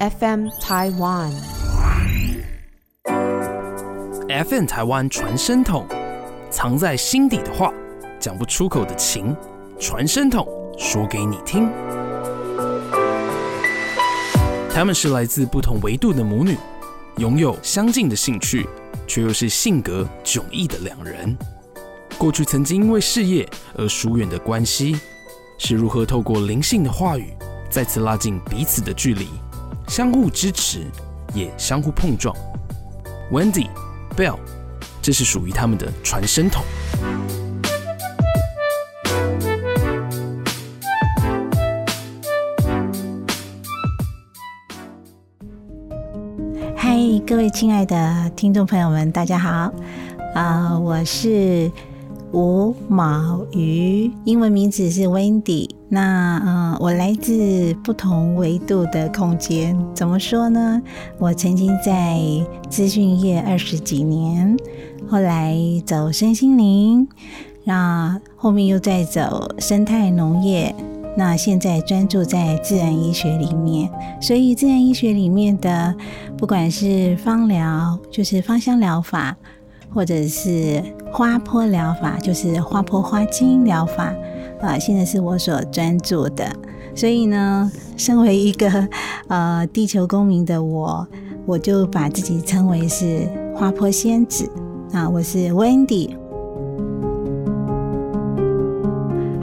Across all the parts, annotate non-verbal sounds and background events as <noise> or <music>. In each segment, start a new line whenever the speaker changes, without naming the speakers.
FM Taiwan。
FN 台湾传声筒，藏在心底的话，讲不出口的情，传声筒说给你听。她们是来自不同维度的母女，拥有相近的兴趣，却又是性格迥异的两人。过去曾经因为事业而疏远的关系，是如何透过灵性的话语，再次拉近彼此的距离，相互支持，也相互碰撞。Wendy。Bell，这是属于他们的传声筒。
嗨，各位亲爱的听众朋友们，大家好！啊、我是吴毛鱼，英文名字是 Wendy。那呃，我来自不同维度的空间。怎么说呢？我曾经在资讯业二十几年，后来走身心灵，那后面又在走生态农业。那现在专注在自然医学里面，所以自然医学里面的不管是芳疗，就是芳香疗法，或者是花坡疗法，就是花坡花精疗法。啊，现在是我所专注的，所以呢，身为一个 <laughs> 呃地球公民的我，我就把自己称为是花坡仙子啊，我是 Wendy。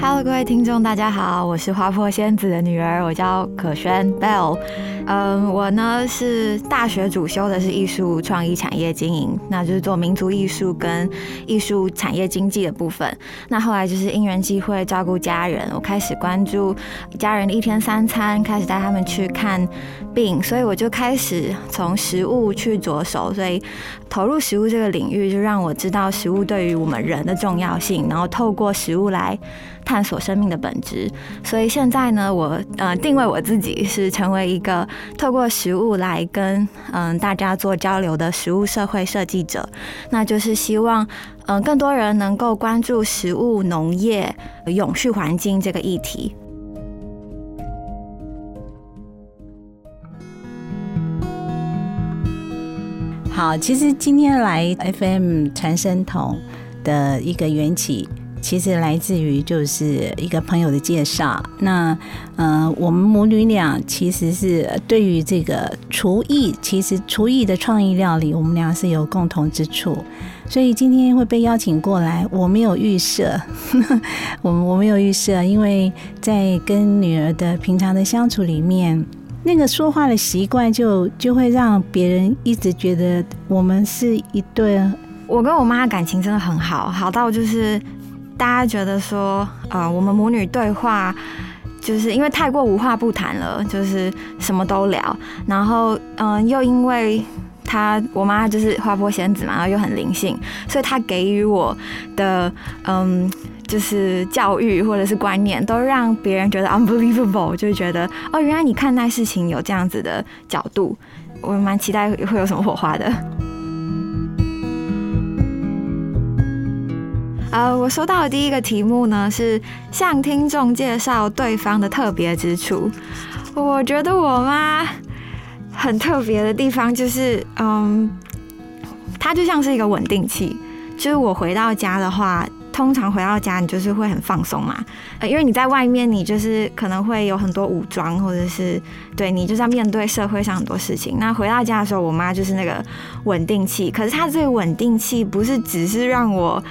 Hello，各位听众，大家好，我是花坡仙子的女儿，我叫可轩 Bell。嗯，我呢是大学主修的是艺术创意产业经营，那就是做民族艺术跟艺术产业经济的部分。那后来就是因缘机会照顾家人，我开始关注家人的一天三餐，开始带他们去看病，所以我就开始从食物去着手，所以投入食物这个领域，就让我知道食物对于我们人的重要性，然后透过食物来探索生命的本质。所以现在呢，我呃定位我自己是成为一个。透过食物来跟嗯大家做交流的食物社会设计者，那就是希望嗯更多人能够关注食物农业永续环境这个议题。
好，其实今天来 FM 传声筒的一个缘起。其实来自于就是一个朋友的介绍。那呃，我们母女俩其实是对于这个厨艺，其实厨艺的创意料理，我们俩是有共同之处。所以今天会被邀请过来，我没有预设，<laughs> 我我没有预设，因为在跟女儿的平常的相处里面，那个说话的习惯就就会让别人一直觉得我们是一对。
我跟我妈感情真的很好，好到就是。大家觉得说，呃，我们母女对话，就是因为太过无话不谈了，就是什么都聊。然后，嗯、又因为她我妈就是花坡仙子嘛，然后又很灵性，所以她给予我的，嗯，就是教育或者是观念，都让别人觉得 unbelievable，就觉得哦，原来你看待事情有这样子的角度。我蛮期待会有什么火花的。呃，我收到的第一个题目呢是向听众介绍对方的特别之处。我觉得我妈很特别的地方就是，嗯，她就像是一个稳定器。就是我回到家的话，通常回到家你就是会很放松嘛，呃，因为你在外面你就是可能会有很多武装，或者是对你就是要面对社会上很多事情。那回到家的时候，我妈就是那个稳定器。可是她这个稳定器不是只是让我。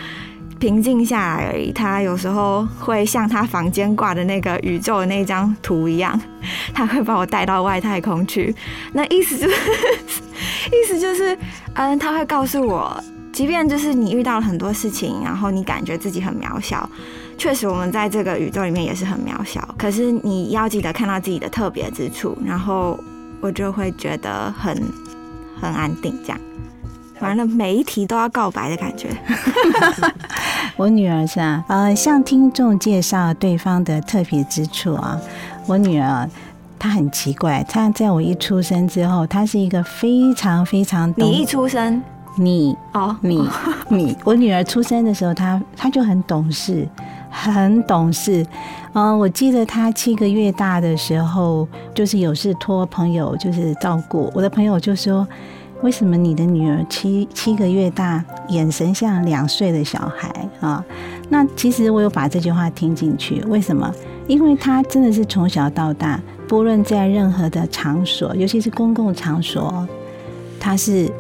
平静下来而已。他有时候会像他房间挂的那个宇宙的那张图一样，<laughs> 他会把我带到外太空去。那意思就是，<laughs> 意思就是，嗯，他会告诉我，即便就是你遇到了很多事情，然后你感觉自己很渺小，确实我们在这个宇宙里面也是很渺小。可是你要记得看到自己的特别之处，然后我就会觉得很很安定，这样。完了，每一题都要告白的感觉。<laughs>
我女儿是啊，呃，向听众介绍对方的特别之处啊。我女儿她很奇怪，她在我一出生之后，她是一个非常非常懂
你一出生，
你
哦，
你 <laughs> 你，我女儿出生的时候，她她就很懂事，
很懂事。嗯，我记得她七个月大的时候，就是有事托朋友就是照顾。我的朋友就说：“为什么你的女儿七七个月大，眼神像两岁的小孩啊？”那其实我有把这句话听进去。为什么？因为她真的是从小到大，不论在任何的场所，尤其是公共场所，她是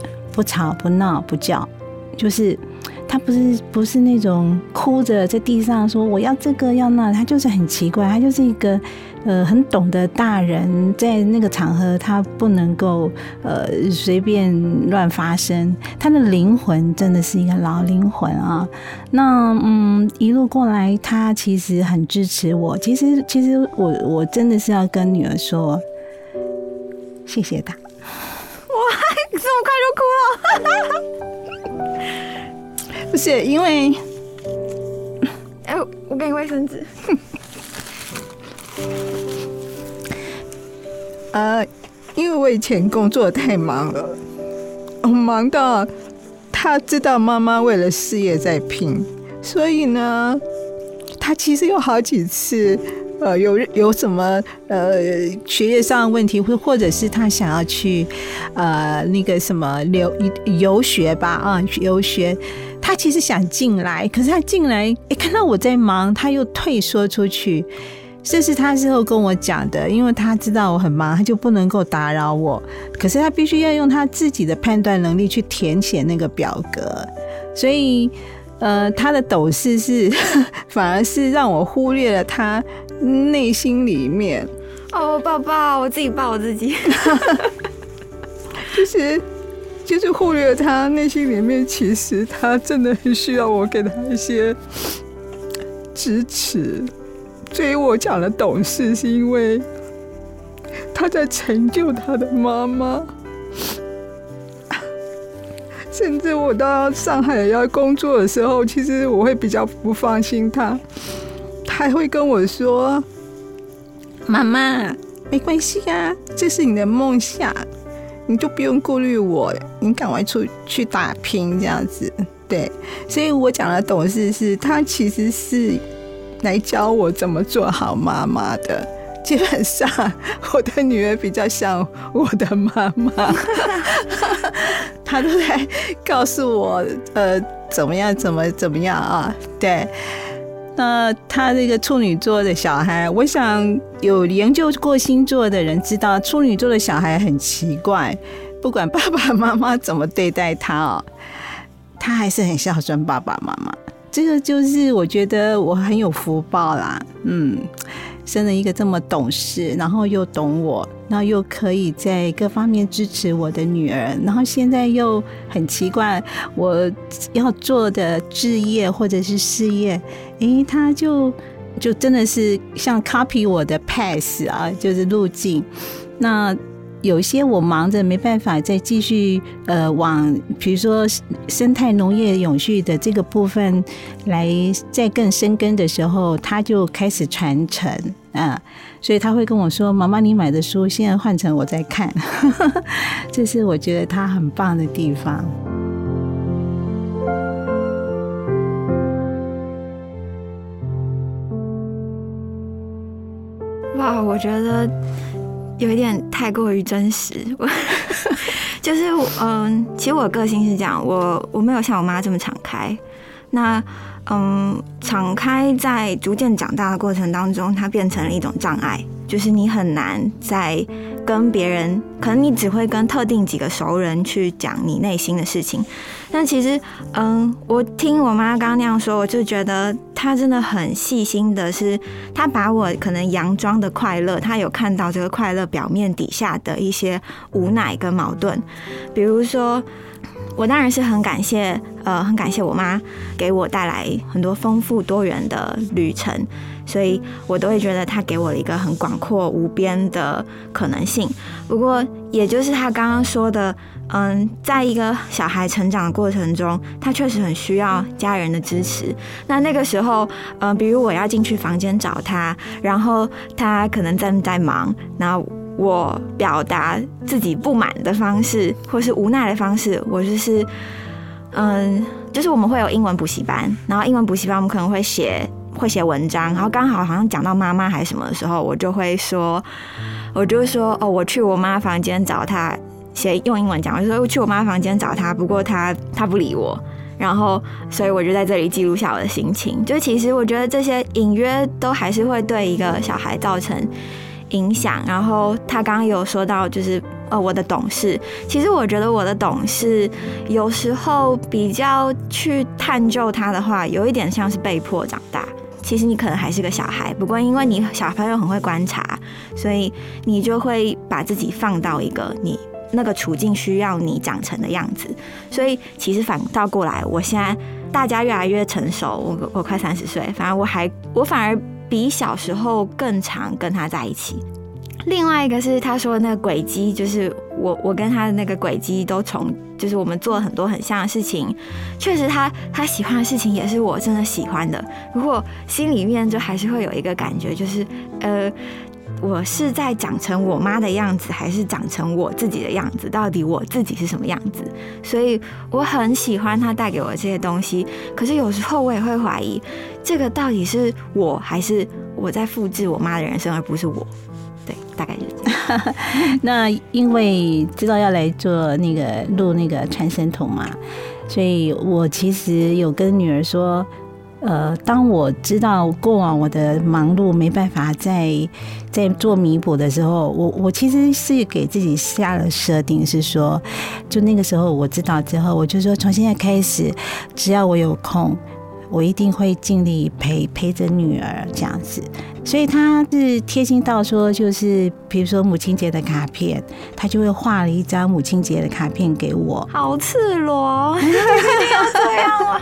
不吵不闹不叫，就是。他不是不是那种哭着在地上说我要这个要那，他就是很奇怪，他就是一个呃很懂得大人，在那个场合他不能够呃随便乱发声，他的灵魂真的是一个老灵魂啊。那嗯一路过来，他其实很支持我。其实其实我我真的是要跟女儿说，谢谢他。
哇，这么快就哭了。
不是因为，
哎，我给你卫生纸。
呃，因为我以前工作太忙了，忙到他知道妈妈为了事业在拼，所以呢，他其实有好几次。呃，有有什么呃学业上的问题，或或者是他想要去呃那个什么留游学吧啊游学，他其实想进来，可是他进来一看到我在忙，他又退缩出去。这是他之后跟我讲的，因为他知道我很忙，他就不能够打扰我。可是他必须要用他自己的判断能力去填写那个表格，所以呃他的抖事是 <laughs> 反而是让我忽略了他。内心里面，
哦，抱抱，我自己抱我自己，<laughs>
就是就是忽略他内心里面，其实他真的很需要我给他一些支持。所以我讲的懂事，是因为他在成就他的妈妈。<laughs> 甚至我到上海要工作的时候，其实我会比较不放心他。还会跟我说：“妈妈，没关系啊，这是你的梦想，你就不用顾虑我，你赶快出去打拼这样子。”对，所以我讲的懂事是，他其实是来教我怎么做好妈妈的。基本上，我的女儿比较像我的妈妈，<laughs> 她都在告诉我，呃，怎么样，怎么怎么样啊？对。那他这个处女座的小孩，我想有研究过星座的人知道，处女座的小孩很奇怪，不管爸爸妈妈怎么对待他哦，他还是很孝顺爸爸妈妈。这个就是我觉得我很有福报啦，嗯。生了一个这么懂事，然后又懂我，然后又可以在各方面支持我的女儿，然后现在又很奇怪，我要做的置业或者是事业，诶，他就就真的是像 copy 我的 pass 啊，就是路径，那。有些我忙着没办法再继续呃往，比如说生态农业永续的这个部分来再更深耕的时候，他就开始传承啊，所以他会跟我说：“妈妈，你买的书现在换成我在看。<laughs> ”这是我觉得他很棒的地方。
哇，我觉得。有一点太过于真实，我 <laughs> 就是嗯，其实我个性是这样，我我没有像我妈这么敞开。那嗯，敞开在逐渐长大的过程当中，它变成了一种障碍，就是你很难在。跟别人，可能你只会跟特定几个熟人去讲你内心的事情，但其实，嗯，我听我妈刚刚那样说，我就觉得她真的很细心的，是她把我可能佯装的快乐，她有看到这个快乐表面底下的一些无奈跟矛盾，比如说。我当然是很感谢，呃，很感谢我妈给我带来很多丰富多元的旅程，所以我都会觉得她给我了一个很广阔无边的可能性。不过，也就是她刚刚说的，嗯，在一个小孩成长的过程中，他确实很需要家人的支持。那那个时候，嗯，比如我要进去房间找他，然后他可能在在忙，那。我表达自己不满的方式，或是无奈的方式，我就是，嗯，就是我们会有英文补习班，然后英文补习班我们可能会写会写文章，然后刚好好像讲到妈妈还是什么的时候，我就会说，我就说哦，我去我妈房间找她，写用英文讲，我就说我去我妈房间找她，不过她她不理我，然后所以我就在这里记录下我的心情。就其实我觉得这些隐约都还是会对一个小孩造成影响。然后他刚刚有说到就是。呃，我的懂事，其实我觉得我的懂事有时候比较去探究他的话，有一点像是被迫长大。其实你可能还是个小孩，不过因为你小朋友很会观察，所以你就会把自己放到一个你那个处境需要你长成的样子。所以其实反倒过来，我现在大家越来越成熟，我我快三十岁，反而我还我反而比小时候更常跟他在一起。另外一个是他说的那个轨迹，就是我我跟他的那个轨迹都重，就是我们做了很多很像的事情。确实，他他喜欢的事情也是我真的喜欢的。如果心里面就还是会有一个感觉，就是呃，我是在长成我妈的样子，还是长成我自己的样子？到底我自己是什么样子？所以我很喜欢他带给我这些东西。可是有时候我也会怀疑，这个到底是我还是我在复制我妈的人生，而不是我。对大概就是。<laughs>
那因为知道要来做那个录那个传声筒嘛，所以我其实有跟女儿说，呃，当我知道过往我的忙碌没办法再再做弥补的时候，我我其实是给自己下了设定，是说，就那个时候我知道之后，我就说从现在开始，只要我有空。我一定会尽力陪陪着女儿这样子，所以他是贴心到说，就是比如说母亲节的卡片，他就会画了一张母亲节的卡片给我。
好赤裸，一定要这样吗？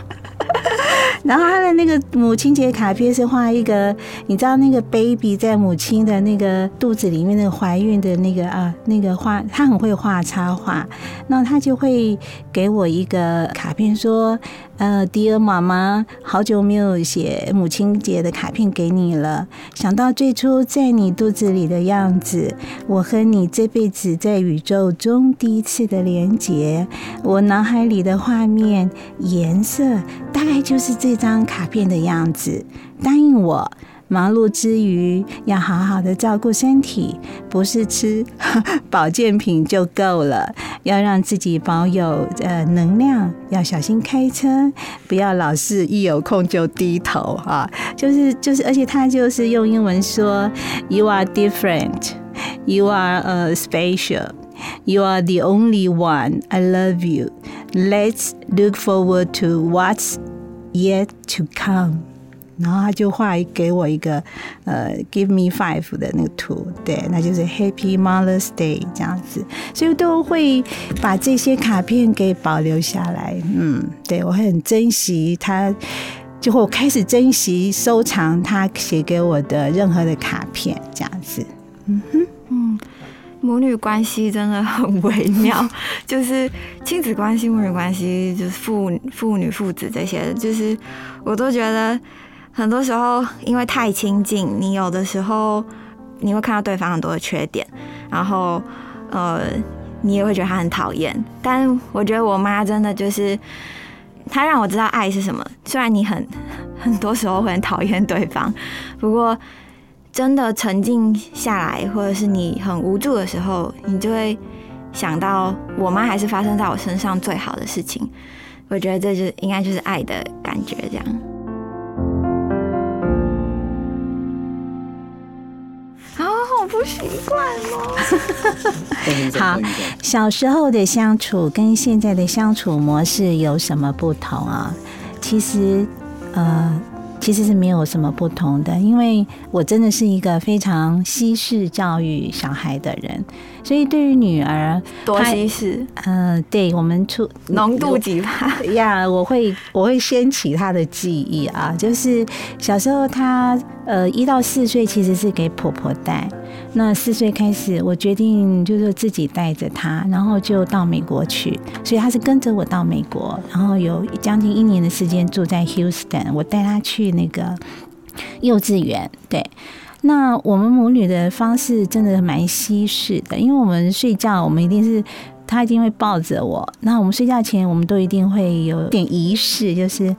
<laughs>
然后他的那个母亲节卡片是画一个，你知道那个 baby 在母亲的那个肚子里面那个怀孕的那个啊，那个画，他很会画插画，那他就会给我一个卡片说。呃迪儿妈妈，好久没有写母亲节的卡片给你了。想到最初在你肚子里的样子，我和你这辈子在宇宙中第一次的连结，我脑海里的画面颜色大概就是这张卡片的样子。答应我。忙碌之余，要好好的照顾身体，不是吃保健品就够了，要让自己保有呃能量，要小心开车，不要老是一有空就低头啊！就是就是，而且他就是用英文说：“You are different, you are a special, you are the only one. I love you. Let's look forward to what's yet to come.” 然后他就画给我一个呃，Give me five 的那个图，对，那就是 Happy Mother's Day 这样子，所以都会把这些卡片给保留下来。嗯，对我很珍惜他，就会开始珍惜收藏他写给我的任何的卡片，这样子。
嗯哼，嗯，母女关系真的很微妙，<laughs> 就是亲子关系、母女关系，就是父父女、父子这些，就是我都觉得。很多时候，因为太亲近，你有的时候你会看到对方很多的缺点，然后呃，你也会觉得他很讨厌。但我觉得我妈真的就是，她让我知道爱是什么。虽然你很 <laughs> 很多时候会很讨厌对方，不过真的沉静下来，或者是你很无助的时候，你就会想到我妈还是发生在我身上最好的事情。我觉得这就应该就是爱的感觉，这样。不习惯吗？<laughs>
好，小时候的相处跟现在的相处模式有什么不同啊？其实，呃，其实是没有什么不同的，因为我真的是一个非常西式教育小孩的人。所以，对于女儿，
多西式，
嗯，对我们出
浓度几帕
呀？我会我会掀起她的记忆啊，就是小时候她呃一到四岁其实是给婆婆带，那四岁开始我决定就是自己带着她，然后就到美国去，所以她是跟着我到美国，然后有将近一年的时间住在 Houston，我带她去那个幼稚园，对。那我们母女的方式真的蛮西式的，因为我们睡觉，我们一定是她一定会抱着我。那我们睡觉前，我们都一定会有点仪式，就是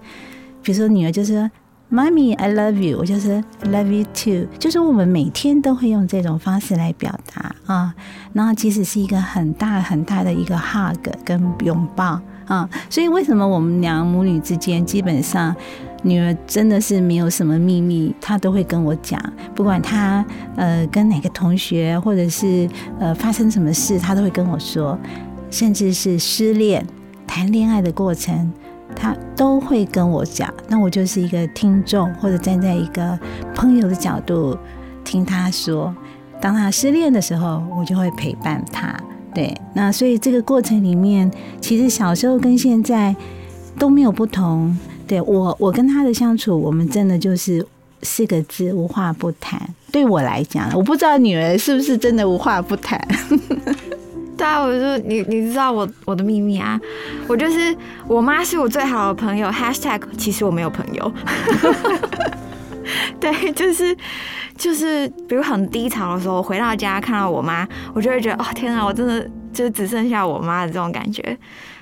比如说女儿就是妈咪，I love you，我就是 love you too，就是我们每天都会用这种方式来表达啊。然后即使是一个很大很大的一个 hug 跟拥抱啊，所以为什么我们两母女之间基本上女儿真的是没有什么秘密，她都会跟我讲，不管她呃跟哪个同学或者是呃发生什么事，她都会跟我说，甚至是失恋、谈恋爱的过程。他都会跟我讲，那我就是一个听众，或者站在一个朋友的角度听他说。当他失恋的时候，我就会陪伴他。对，那所以这个过程里面，其实小时候跟现在都没有不同。对我，我跟他的相处，我们真的就是四个字：无话不谈。对我来讲，我不知道女儿是不是真的无话不谈。
对啊，我就你你知道我我的秘密啊，我就是我妈是我最好的朋友。#hashtag 其实我没有朋友。<laughs> 对，就是就是，比如很低潮的时候，回到家看到我妈，我就会觉得哦天啊，我真的就只剩下我妈的这种感觉。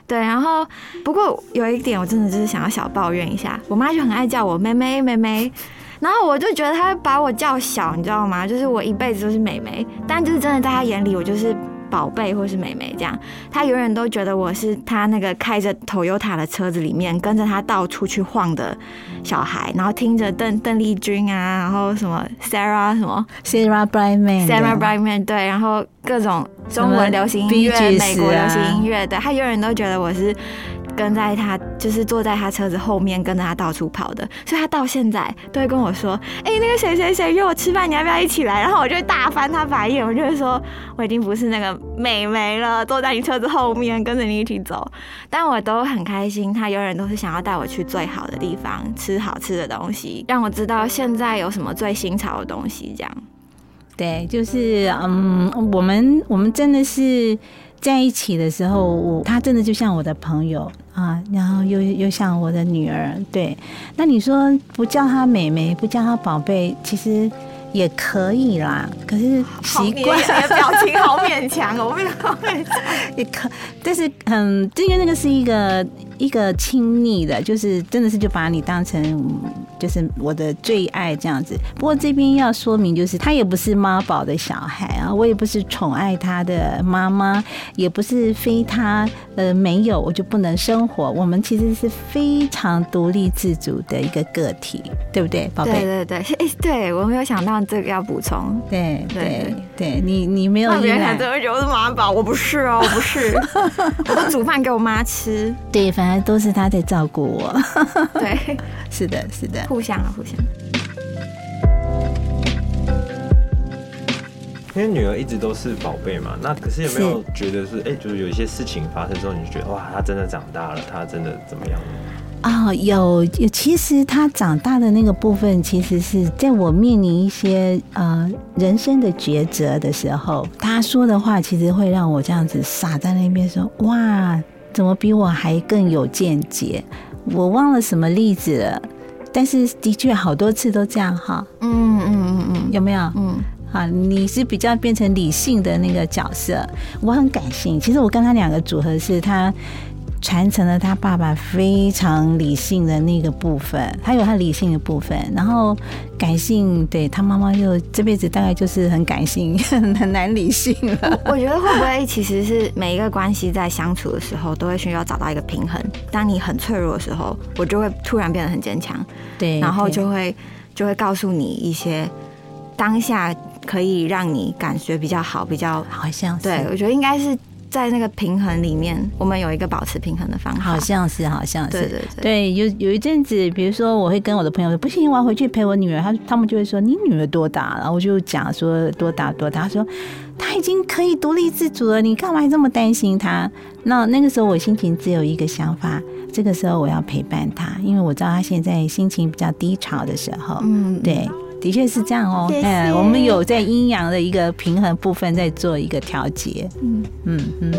对，然后不过有一点，我真的就是想要小抱怨一下，我妈就很爱叫我妹妹妹妹，然后我就觉得她把我叫小，你知道吗？就是我一辈子都是妹妹，但就是真的在她眼里，我就是。宝贝，或是妹妹，这样，他永远都觉得我是他那个开着 Toyota 的车子里面跟着他到处去晃的小孩，然后听着邓邓丽君啊，然后什么 Sarah 什么
Sarah Brightman，Sarah
Brightman 对，然后各种中文流行音乐、美国流行音乐，对他永远都觉得我是。跟在他就是坐在他车子后面，跟着他到处跑的，所以他到现在都会跟我说：“哎，那个谁谁谁约我吃饭，你要不要一起来？”然后我就会大翻他白眼，我就会说：“我已经不是那个美眉了，坐在你车子后面，跟着你一起走。”但我都很开心，他永远都是想要带我去最好的地方，吃好吃的东西，让我知道现在有什么最新潮的东西。这样，
对，就是嗯，我们我们真的是。在一起的时候，我他真的就像我的朋友啊，然后又又像我的女儿。对，那你说不叫她妹妹，不叫她宝贝，其实也可以啦。可是习惯，
你的表情好勉强哦，我勉强 <laughs>
也可，但是嗯，因为那个是一个。一个亲密的，就是真的是就把你当成就是我的最爱这样子。不过这边要说明，就是他也不是妈宝的小孩啊，我也不是宠爱他的妈妈，也不是非他呃没有我就不能生活。我们其实是非常独立自主的一个个体，对不对，宝贝？
对对对，哎，对我没有想到这个要补充。
对对对，你你没有依赖，
真的觉得我是妈宝，我不是哦，我不是，<laughs> 我都煮饭给我妈吃。
对，反。都是他在照顾我，
对，<laughs>
是的，是的，
互相啊，互相。
因为女儿一直都是宝贝嘛，那可是有没有觉得是，哎，就是有一些事情发生之后，你就觉得哇，她真的长大了，她真的怎么样？
啊，有，其实她长大的那个部分，其实是在我面临一些呃人生的抉择的时候，她说的话，其实会让我这样子傻在那边说，哇。怎么比我还更有见解？我忘了什么例子了，但是的确好多次都这样哈。嗯嗯嗯嗯，有没有？嗯，好，你是比较变成理性的那个角色，我很感性。其实我跟他两个组合是他。传承了他爸爸非常理性的那个部分，他有他理性的部分，然后感性，对他妈妈就这辈子大概就是很感性，<laughs> 很难理性了。
我觉得会不会其实是每一个关系在相处的时候都会需要找到一个平衡。当你很脆弱的时候，我就会突然变得很坚强，
对，
然后就会就会告诉你一些当下可以让你感觉比较好，比较
好像
对，我觉得应该是。在那个平衡里面，我们有一个保持平衡的方法。
好像是，好像是，
对对对。
对，有有一阵子，比如说，我会跟我的朋友说：“不行，我要回去陪我女儿。”他他们就会说：“你女儿多大然后？”我就讲说多大多大。他说：“她已经可以独立自主了，你干嘛这么担心她？”那那个时候我心情只有一个想法：这个时候我要陪伴她，因为我知道她现在心情比较低潮的时候。嗯，对。的确是这样哦，哎，我们有在阴阳的一个平衡部分在做一个调节，嗯嗯嗯。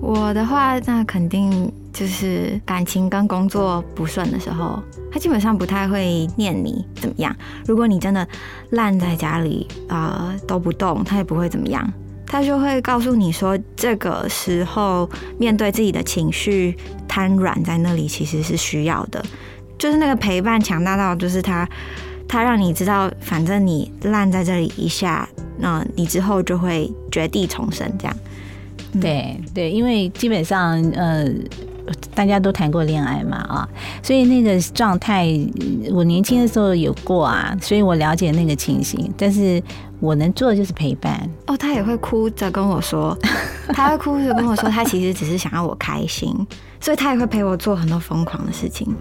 我的话，那肯定就是感情跟工作不顺的时候，他基本上不太会念你怎么样。如果你真的烂在家里啊都不动，他也不会怎么样。他就会告诉你说，这个时候面对自己的情绪。瘫软在那里，其实是需要的。就是那个陪伴强大到，就是他他让你知道，反正你烂在这里一下，那你之后就会绝地重生。这样，
对对，因为基本上呃。大家都谈过恋爱嘛啊，所以那个状态，我年轻的时候有过啊，所以我了解那个情形。但是我能做的就是陪伴。
哦，他也会哭着跟我说，<laughs> 他会哭着跟我说，他其实只是想要我开心，所以他也会陪我做很多疯狂的事情，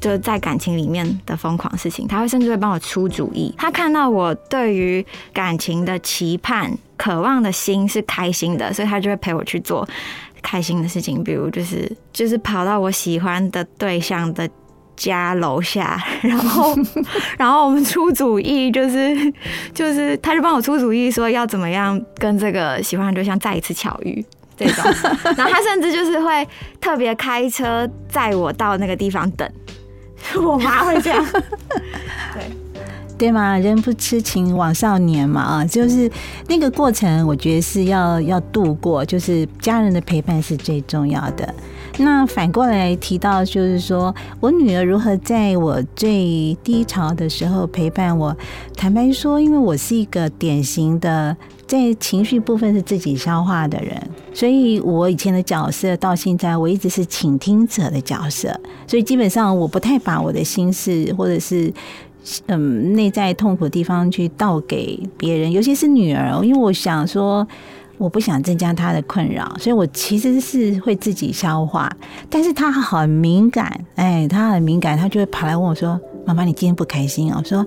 就是在感情里面的疯狂事情。他会甚至会帮我出主意。他看到我对于感情的期盼、渴望的心是开心的，所以他就会陪我去做。开心的事情，比如就是就是跑到我喜欢的对象的家楼下，<laughs> 然后 <laughs> 然后我们出主意，就是就是他就帮我出主意，说要怎么样跟这个喜欢的对象再一次巧遇这种，<laughs> 然后他甚至就是会特别开车载我到那个地方等，我妈会这样，对。
对吗？人不痴情枉少年嘛啊，就是那个过程，我觉得是要要度过，就是家人的陪伴是最重要的。那反过来提到，就是说我女儿如何在我最低潮的时候陪伴我。坦白说，因为我是一个典型的在情绪部分是自己消化的人，所以我以前的角色到现在，我一直是倾听者的角色，所以基本上我不太把我的心事或者是。嗯，内在痛苦的地方去倒给别人，尤其是女儿，因为我想说，我不想增加他的困扰，所以我其实是会自己消化。但是他很敏感，哎，他很敏感，他就会跑来问我说：“妈妈，你今天不开心哦？”说：“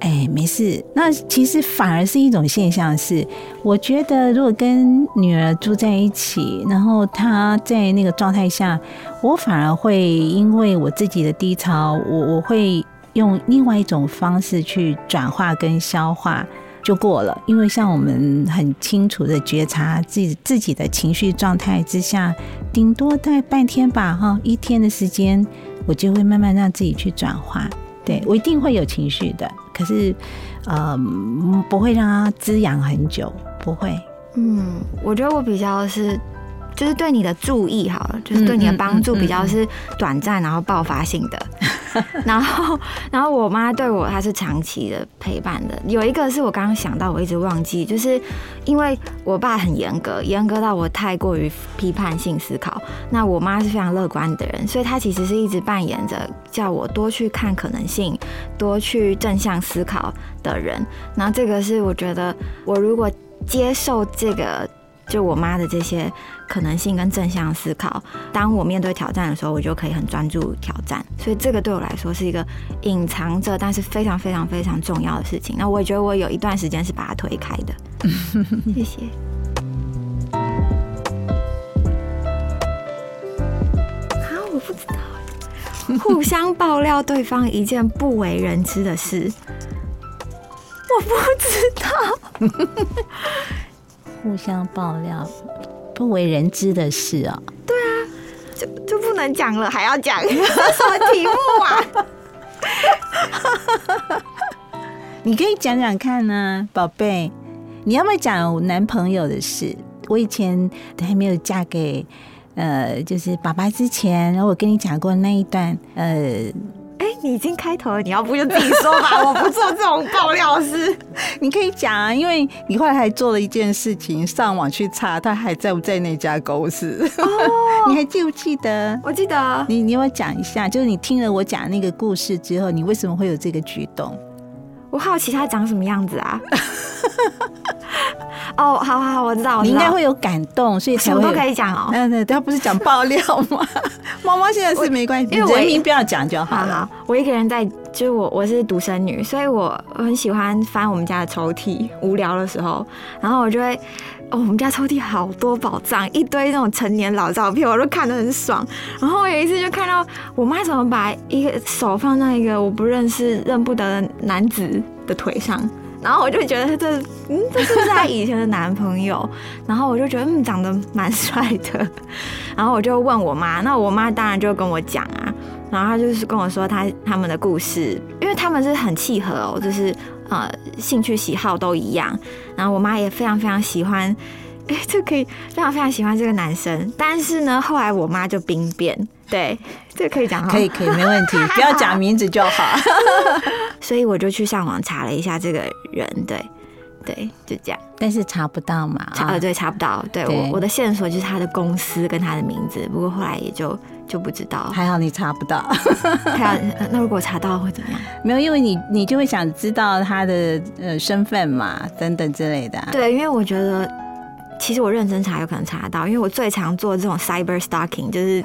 哎，没事。”那其实反而是一种现象，是我觉得如果跟女儿住在一起，然后她在那个状态下，我反而会因为我自己的低潮，我我会。用另外一种方式去转化跟消化就过了，因为像我们很清楚的觉察自己自己的情绪状态之下，顶多待半天吧，哈，一天的时间，我就会慢慢让自己去转化。对我一定会有情绪的，可是呃，不会让它滋养很久，不会。
嗯，我觉得我比较是。就是对你的注意好了，就是对你的帮助比较是短暂，然后爆发性的。然后，然后我妈对我她是长期的陪伴的。有一个是我刚刚想到，我一直忘记，就是因为我爸很严格，严格到我太过于批判性思考。那我妈是非常乐观的人，所以她其实是一直扮演着叫我多去看可能性，多去正向思考的人。然后这个是我觉得，我如果接受这个。就我妈的这些可能性跟正向思考，当我面对挑战的时候，我就可以很专注挑战。所以这个对我来说是一个隐藏着，但是非常非常非常重要的事情。那我也觉得我有一段时间是把它推开的。<laughs> 谢谢。啊，我不知道。互相爆料对方一件不为人知的事，我不知道。
互相爆料不为人知的事哦。
对啊，就就不能讲了，还要讲 <laughs> 什么题目啊？<laughs>
你可以讲讲看呢，宝贝。你要不要讲男朋友的事？我以前还没有嫁给呃，就是爸爸之前，然后我跟你讲过那一段呃。
哎，你已经开头了，你要不就自己说吧，<laughs> 我不做这种爆料事。
你可以讲啊，因为你后来还做了一件事情，上网去查他还在不在那家公司。哦，你还记不记得？
我记得。
你你要讲一下，就是你听了我讲那个故事之后，你为什么会有这个举动？
我好奇他长什么样子啊。<laughs> 哦，好好好，我知道，
你应该会有感动，所以
什么都可以讲哦。
嗯，对，他不是讲爆料吗？<laughs> 猫猫现在是没关系，因为人名不要讲就好了。
我一个人在，就是我我是独生女，所以我很喜欢翻我们家的抽屉，无聊的时候，然后我就会，哦，我们家抽屉好多宝藏，一堆那种成年老照片，我都看得很爽。然后我有一次就看到我妈怎么把一个手放在一个我不认识、认不得的男子的腿上。然后我就觉得这，嗯，这是他以前的男朋友。<laughs> 然后我就觉得，嗯，长得蛮帅的。<laughs> 然后我就问我妈，那我妈当然就跟我讲啊。然后她就是跟我说他他们的故事，因为他们是很契合哦，就是呃兴趣喜好都一样。然后我妈也非常非常喜欢，<laughs> 哎，就可以非常非常喜欢这个男生。但是呢，后来我妈就兵变，<laughs> 对，这个可以讲哈
可以可以，没问题，<laughs> 不要讲名字就好。<laughs>
所以我就去上网查了一下这个人，对，对，就这样。
但是查不到嘛，啊
查呃，对，查不到。对
对
我我的线索就是他的公司跟他的名字，不过后来也就就不知道。
还好你查不到，
还好那如果查到会怎么样？
没有，因为你你就会想知道他的呃身份嘛，等等之类的啊。
对，因为我觉得其实我认真查有可能查得到，因为我最常做这种 cyber stalking，就是。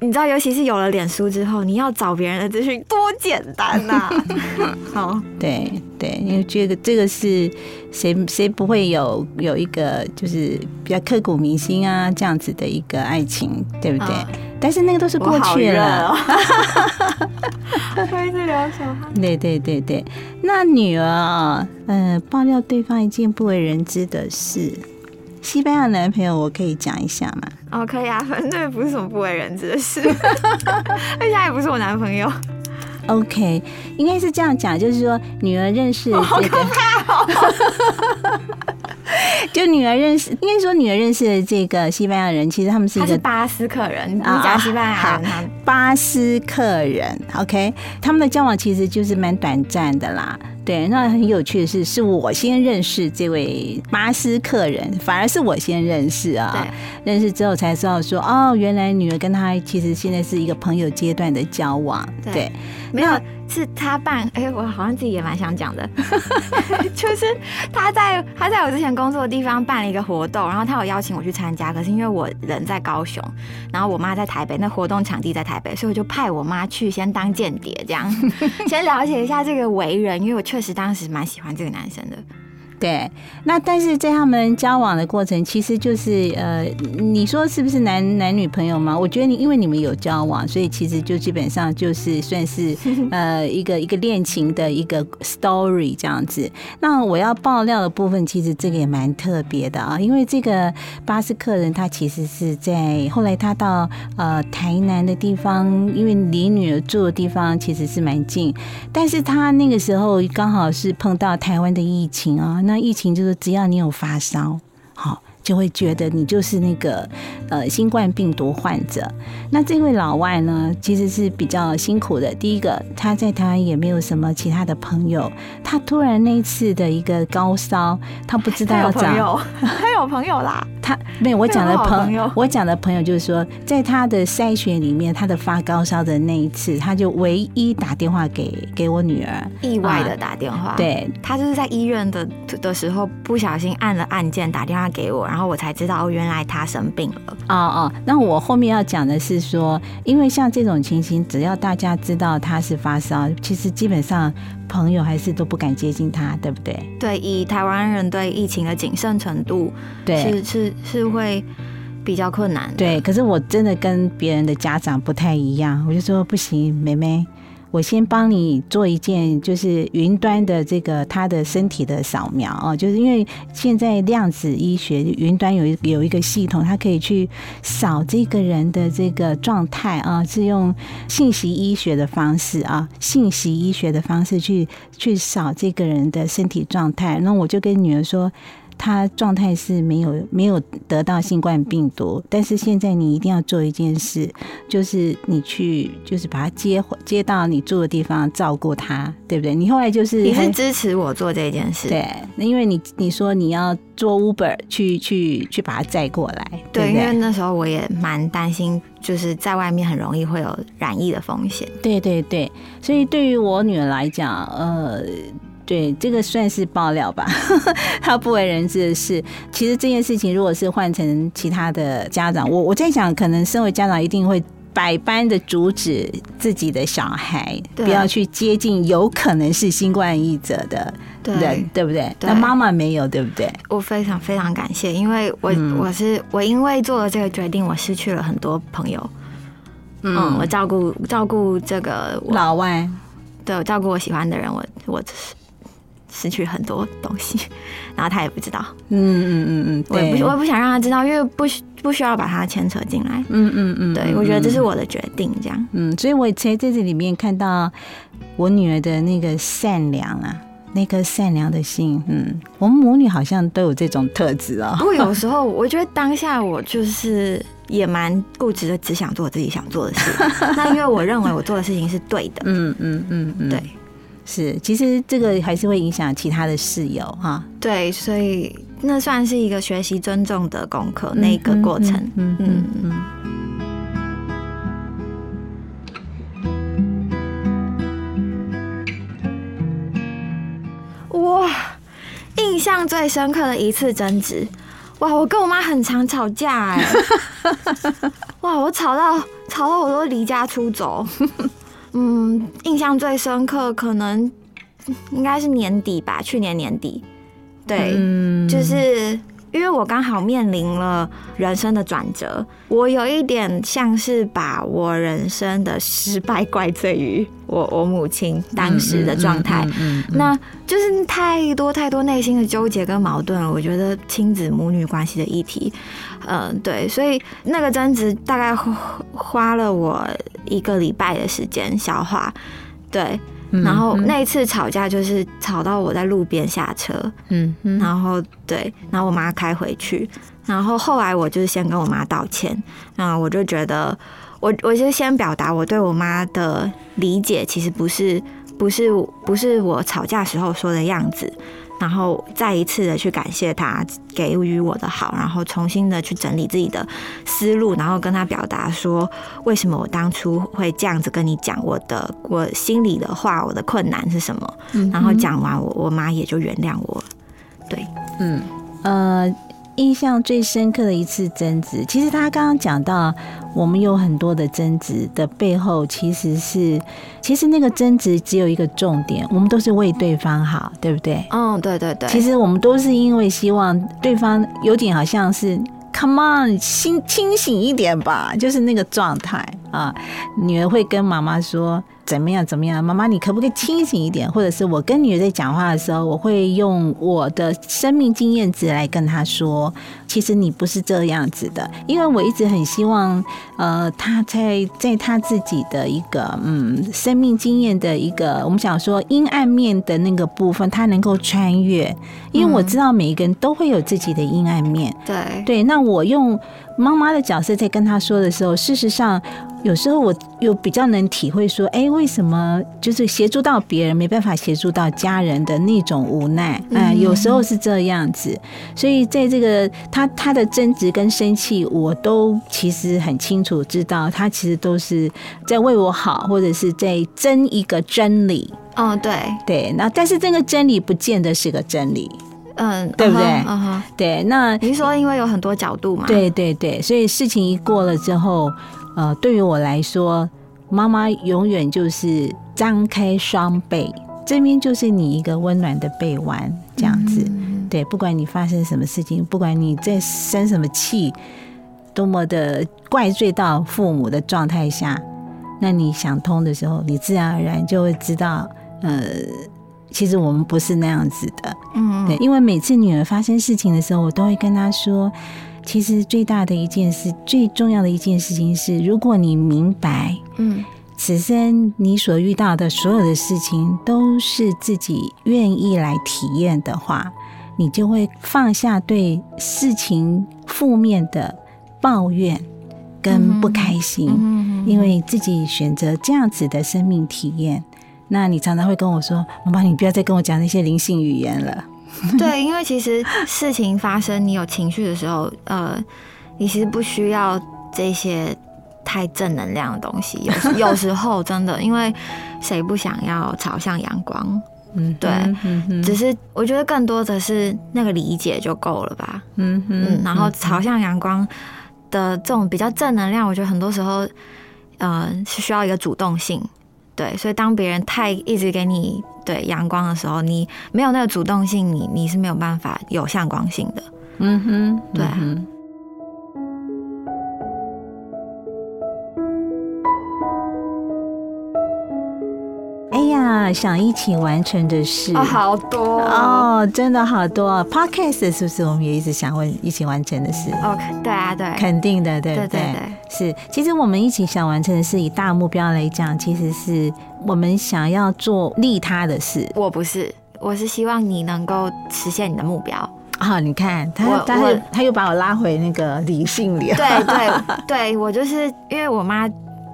你知道，尤其是有了脸书之后，你要找别人的资讯多简单呐、<laughs> 好，
对对，因为这个这个是谁谁不会有有一个就是比较刻骨铭心啊这样子的一个爱情，对不对？
嗯
但是那个都是过去
热
了。
哦，<laughs> 我一直流手汗。
对对对对，那女儿啊，嗯、爆料对方一件不为人知的事。西班牙男朋友，我可以讲一下吗？
哦，可以啊，反正这不是什么不为人知的事，而且他也不是我男朋友。
OK，应该是这样讲，就是说女儿认识这个，就女儿认识，应该说女儿认识的这个西班牙人，其实他们是一个
巴斯克人，你
啊
讲西班牙人，
巴斯克人。OK，他们的交往其实就是蛮短暂的啦。对，那很有趣的是，是我先认识这位巴斯克人，反而是我先认识啊。认识之后才知道说，哦，原来女儿跟他其实现在是一个朋友阶段的交往。
对
对，
没有，是他办。哎、我好像自己也蛮想讲的，<laughs> 就是他在他在我之前工作的地方办了一个活动，然后他有邀请我去参加，可是因为我人在高雄，然后我妈在台北，那活动场地在台北，所以我就派我妈去先当间谍，这样 <laughs> 先了解一下这个为人，因为我确实当时蛮喜欢这个男生的。
对，那但是在他们交往的过程，其实就是呃，你说是不是男男女朋友吗？我觉得你因为你们有交往，所以其实就基本上就是算是 <laughs> 呃一个一个恋情的一个 story 这样子。那我要爆料的部分，其实这个也蛮特别的啊，因为这个巴斯克人他其实是在后来他到呃台南的地方，因为离女儿住的地方其实是蛮近，但是他那个时候刚好是碰到台湾的疫情啊，那疫情就是只要你有发烧，好。就会觉得你就是那个呃新冠病毒患者。那这位老外呢，其实是比较辛苦的。第一个，他在台湾也没有什么其他的朋友，他突然那一次的一个高烧，他不知道
有
要找
朋友，<laughs> 他有朋友啦。
他没有我讲的朋
朋友
我讲的朋友就是说，在他的筛选里面，他的发高烧的那一次，他就唯一打电话给给我女儿，
意外的打电话，，
对
他就是在医院的的时候不小心按了按键打电话给我，然后我才知道哦，原来他生病了。
哦哦，那我后面要讲的是说，因为像这种情形，只要大家知道他是发烧，其实基本上朋友还是都不敢接近他，对不对？
对，以台湾人对疫情的谨慎程度，
对
是是是会比较困难。
对，可是我真的跟别人的家长不太一样，我就说不行，妹妹。我先帮你做一件，就是云端的这个他的身体的扫描哦，就是因为现在量子医学云端有一有一个系统，它可以去扫这个人的这个状态啊，是用信息医学的方式啊，信息医学的方式去去扫这个人的身体状态。那我就跟女儿说。他状态是没有没有得到新冠病毒，但是现在你一定要做一件事，就是你去就是把他接回接到你住的地方照顾他，对不对？你后来就是
你是
很
支持我做这件事，
对，那因为你你说你要做 Uber 去去去把他载过来，对
因为？那时候我也蛮担心，就是在外面很容易会有染疫的风险。
对对对，所以对于我女儿来讲，呃。对，这个算是爆料吧，他不为人知的事。其实这件事情，如果是换成其他的家长，我我在想，可能身为家长一定会百般的阻止自己的小孩不要去接近有可能是新冠疫者的人，
对，
对不对？
对
那妈妈没有，对不对？
我非常非常感谢，因为我、
嗯
我是我因为做了这个决定，我失去了很多朋友。嗯，我照顾照顾这个
老外，
对我照顾我喜欢的人，我我失去很多东西，<laughs> 然后他也不知道，
嗯嗯嗯嗯，对
我也不我也不想让他知道，因为不需不需要把他牵扯进来。
嗯嗯嗯，
对，
嗯
我觉得这是
嗯
我的决定，这样。
嗯，所以我才在这里面看到我女儿的那个善良啊，那颗善良的心。嗯，我们母女好像都有这种特质哦
不。过有时候我觉得当下我就是也蛮固执的，只想做自己想做的事。<laughs> 那因为我认为我做的事情是对的，
嗯嗯嗯嗯，
对，
是，其实这个还是会影响其他的室友哈。
对，所以那算是一个学习尊重的功课，那个过程。
嗯嗯嗯。
哇，印象最深刻的一次争执，哇，我跟我妈很常吵架哎，<laughs> 哇，我吵到吵到我都离家出走。嗯，印象最深刻可能应该是年底吧，去年年底，对，就是因为我刚好面临了人生的转折，我有一点像是把我人生的失败怪罪于我我母亲当时的状态，那就是太多太多内心的纠结跟矛盾了。我觉得亲子母女关系的议题，嗯，对，所以那个争执大概花了我一个礼拜的时间消化，对。然后那一次吵架就是吵到我在路边下车，嗯，然后对，然后我妈开回去，然后后来我就是先跟我妈道歉，那我就觉得我我就先表达我对我妈的理解，其实不是不是不是我吵架时候说的样子。然后再一次的去感谢他给予我的好，然后重新的去整理自己的思路，然后跟他表达说为什么我当初会这样子跟你讲我的我心里的话，我的困难是什么。然后讲完，我我妈也就原谅我。对，
嗯，呃。印象最深刻的一次争执，其实他刚刚讲到，我们有很多的争执的背后，其实是，其实那个争执只有一个重点，我们都是为对方好，对不对？
嗯，对对对。
其实我们都是因为希望对方有点好像是，Come on，清清醒一点吧，就是那个状态啊。女儿会跟妈妈说。怎么样？怎么样？妈妈，你可不可以清醒一点？或者是我跟女儿在讲话的时候，我会用我的生命经验值来跟她说，其实你不是这样子的。因为我一直很希望，呃，她在在她自己的一个嗯生命经验的一个，我们想说阴暗面的那个部分，她能够穿越。因为我知道每一个人都会有自己的阴暗面。
对
对，那我用妈妈的角色在跟他说的时候，事实上。有时候我又比较能体会说，哎，为什么就是协助到别人没办法协助到家人的那种无奈？哎，有时候是这样子。所以在这个他他的争执跟生气，我都其实很清楚知道，他其实都是在为我好，或者是在争一个真理。
哦，对
对。那但是这个真理不见得是个真理，
嗯，
对不对？嗯哼，对。那
您说因为有很多角度嘛？
对对对。所以事情一过了之后。呃，对于我来说，妈妈永远就是张开双臂，这边就是你一个温暖的臂弯，这样子。对，不管你发生什么事情，不管你在生什么气，多么的怪罪到父母的状态下，那你想通的时候，你自然而然就会知道，呃，其实我们不是那样子的。嗯，对，因为每次女儿发生事情的时候，我都会跟她说。其实最大的一件事，最重要的一件事情是，如果你明白，嗯，此生你所遇到的所有的事情都是自己愿意来体验的话，你就会放下对事情负面的抱怨跟不开心，因为自己选择这样子的生命体验。那你常常会跟我说：“妈妈，你不要再跟我讲那些灵性语言了。<laughs> ”
对，因为其实事情发生，你有情绪的时候，呃，你其实不需要这些太正能量的东西。有 <laughs> 有时候真的，因为谁不想要朝向阳光？嗯，对，只是我觉得更多的是那个理解就够了吧。嗯嗯，然后朝向阳光的这种比较正能量，我觉得很多时候，呃，是需要一个主动性。对，所以当别人太一直给你对阳光的时候，你没有那个主动性，你你是没有办法有向光性的。嗯哼，对。
想一起完成的事
哦，好多
哦，真的好多。Podcast 是不是我们也一直想问一起完成的事
？OK，对啊，对，
肯定的，对不对？是，其实我们一起想完成的事，以大目标来讲，其实是我们想要做利他的事。
我不是，我是希望你能够实现你的目标。
啊，你看他
我
他
我
又他又把我拉回那个理性里。
对对 <laughs> 对，我就是因为我妈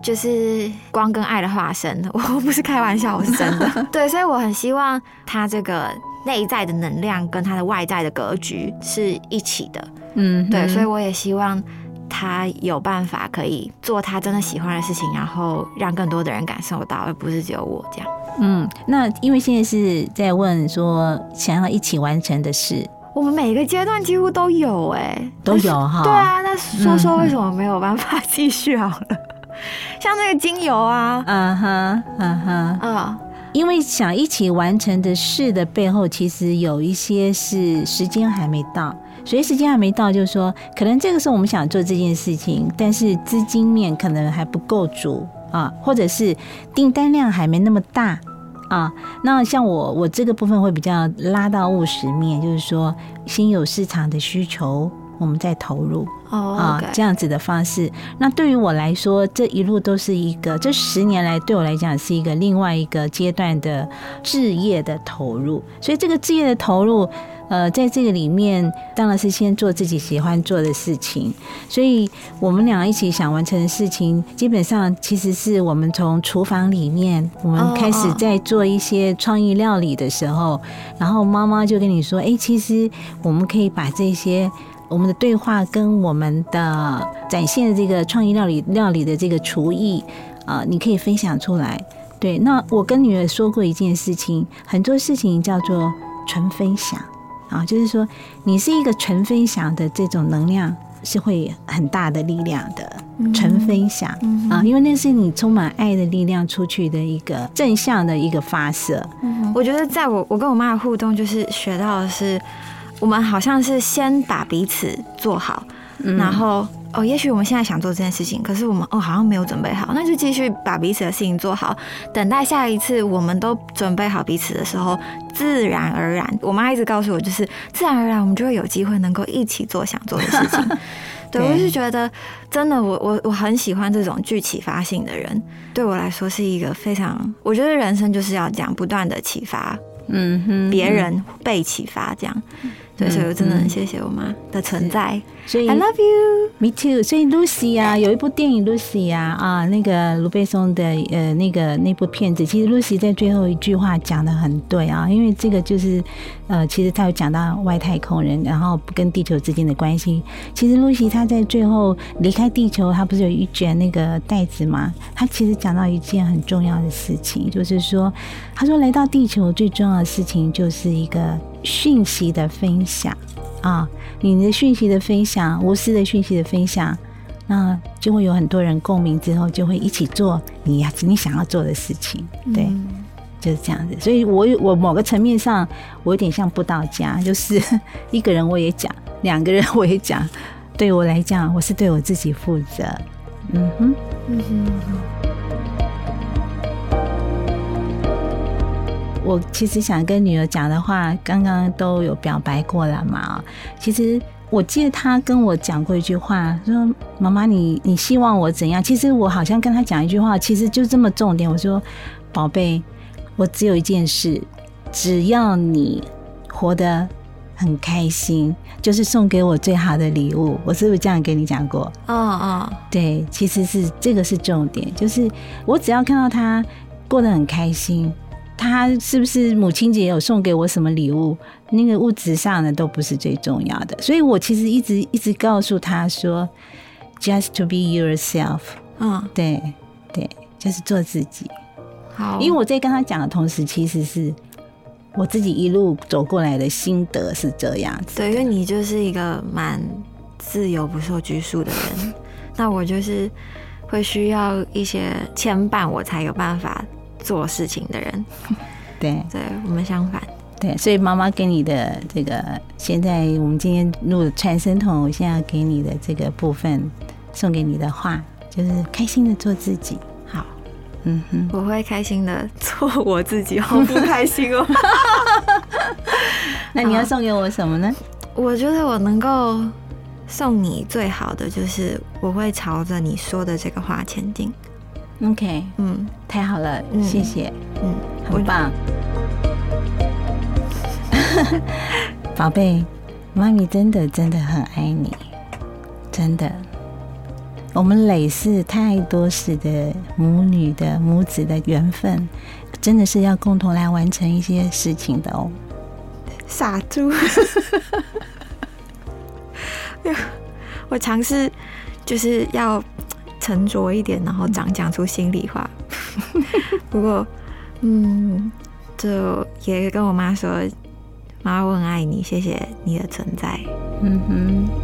就是光跟爱的化身，<laughs> 我不是开玩笑，我是真的。<laughs> 对，所以我很希望他这个内在的能量跟他的外在的格局是一起的。
嗯，
对，所以我也希望他有办法可以做他真的喜欢的事情，然后让更多的人感受到，而不是只有我这样。
嗯，那因为现在是在问说想要一起完成的事
我们每个阶段几乎都有哎、
都有哈。
对啊，那说说为什么没有办法继续好了？<laughs> 像那个精油啊，
嗯哼，嗯哼，
啊、
因为想一起完成的事的背后，其实有一些是时间还没到。所以时间还没到，就是说，可能这个时候我们想做这件事情，但是资金面可能还不够足啊，或者是订单量还没那么大啊。那像我，我这个部分会比较拉到务实面，就是说，先有市场的需求，我们再投入。
哦
啊这样子的方式。那对于我来说，这一路都是一个，这十年来对我来讲是一个另外一个阶段的置业的投入。所以这个置业的投入，呃，在这个里面当然是先做自己喜欢做的事情。所以我们俩一起想完成的事情，基本上其实是我们从厨房里面，我们
哦
开始
哦
在做一些创意料理的时候，然后妈妈就跟你说：“哎、其实我们可以把这些。”我们的对话跟我们的展现这个创意料理料理的这个厨艺啊、你可以分享出来。对，那我跟女儿说过一件事情，很多事情叫做纯分享啊，就是说你是一个纯分享的这种能量，是会很大的力量的。纯分享啊，因为那是你充满爱的力量出去的一个正向的一个发射。
我觉得在我我跟我妈的互动，就是学到的是，我们好像是先把彼此做好，
嗯
然后哦，也许我们现在想做这件事情，可是我们哦好像没有准备好，那就继续把彼此的事情做好，等待下一次我们都准备好彼此的时候，自然而然，我妈一直告诉我，就是自然而然我们就会有机会能够一起做想做的事情。<laughs> 对，我是觉得真的，我我我很喜欢这种具启发性的人，对我来说是一个非常，我觉得人生就是要这样不断的启发
嗯哼，
别人，被启发这样。对，所以我真的很谢谢我妈的存在。
所以
I love you。
Me too。所以 Lucy 啊，有一部电影 Lucy 啊啊，那个卢贝松的呃那个那部片子，其实 Lucy 在最后一句话讲的很对啊，因为这个就是呃，其实他有讲到外太空人，然后跟地球之间的关系。其实 Lucy 她在最后离开地球，她不是有一卷那个袋子吗？她其实讲到一件很重要的事情，就是说，她说来到地球最重要的事情就是一个讯息的分享。啊，你的讯息的分享，无私的讯息的分享，那就会有很多人共鸣之后，就会一起做你呀你想要做的事情，对，就是这样子。所以我我某个层面上，我有点像布道家，就是 <laughs> 一个人我也讲，两个人我也讲。对我来讲，我是对我自己负责。嗯哼，
嗯哼，
我其实想跟女儿讲的话，刚刚都有表白过了嘛。其实我记得她跟我讲过一句话，说：“妈妈，你你希望我怎样？”其实我好像跟她讲一句话，其实就这么重点。我说：“宝贝，我只有一件事，只要你活得很开心，就是送给我最好的礼物。”我是不是这样跟你讲过？
哦哦，
对，其实是这个是重点，就是我只要看到她过得很开心，他是不是母亲节有送给我什么礼物，那个物质上的都不是最重要的。所以我其实一直一直告诉他说，just to be yourself，
嗯，
对对，就是做自己。
好，
因为我在跟他讲的同时，其实是我自己一路走过来的心得是这样子。
对，因为你就是一个蛮自由不受拘束的人，那我就是会需要一些牵绊，我才有办法做事情的人。
对
对我们相反，
对，所以妈妈给你的这个，现在我们今天录的传声筒，我现在给你的这个部分，送给你的话，就是开心的做自己。
好，
嗯哼，
我会开心的做我自己，<laughs> 好不开心哦。<laughs>
那你要送给我什么呢？
我觉得我能够送你最好的，就是我会朝着你说的这个话前进。
OK，
嗯
太好了，
嗯
谢谢，
嗯，
很棒。<laughs> 宝贝，妈咪真的真的很爱你，真的。我们累世太多世的母女的母子的缘分，真的是要共同来完成一些事情的哦。
傻猪，<laughs> <laughs> 我尝试就是要沉着一点，然后讲讲出心里话。<laughs> 不过，嗯，就也跟我妈说，妈，我很爱你，谢谢你的存在。
嗯哼。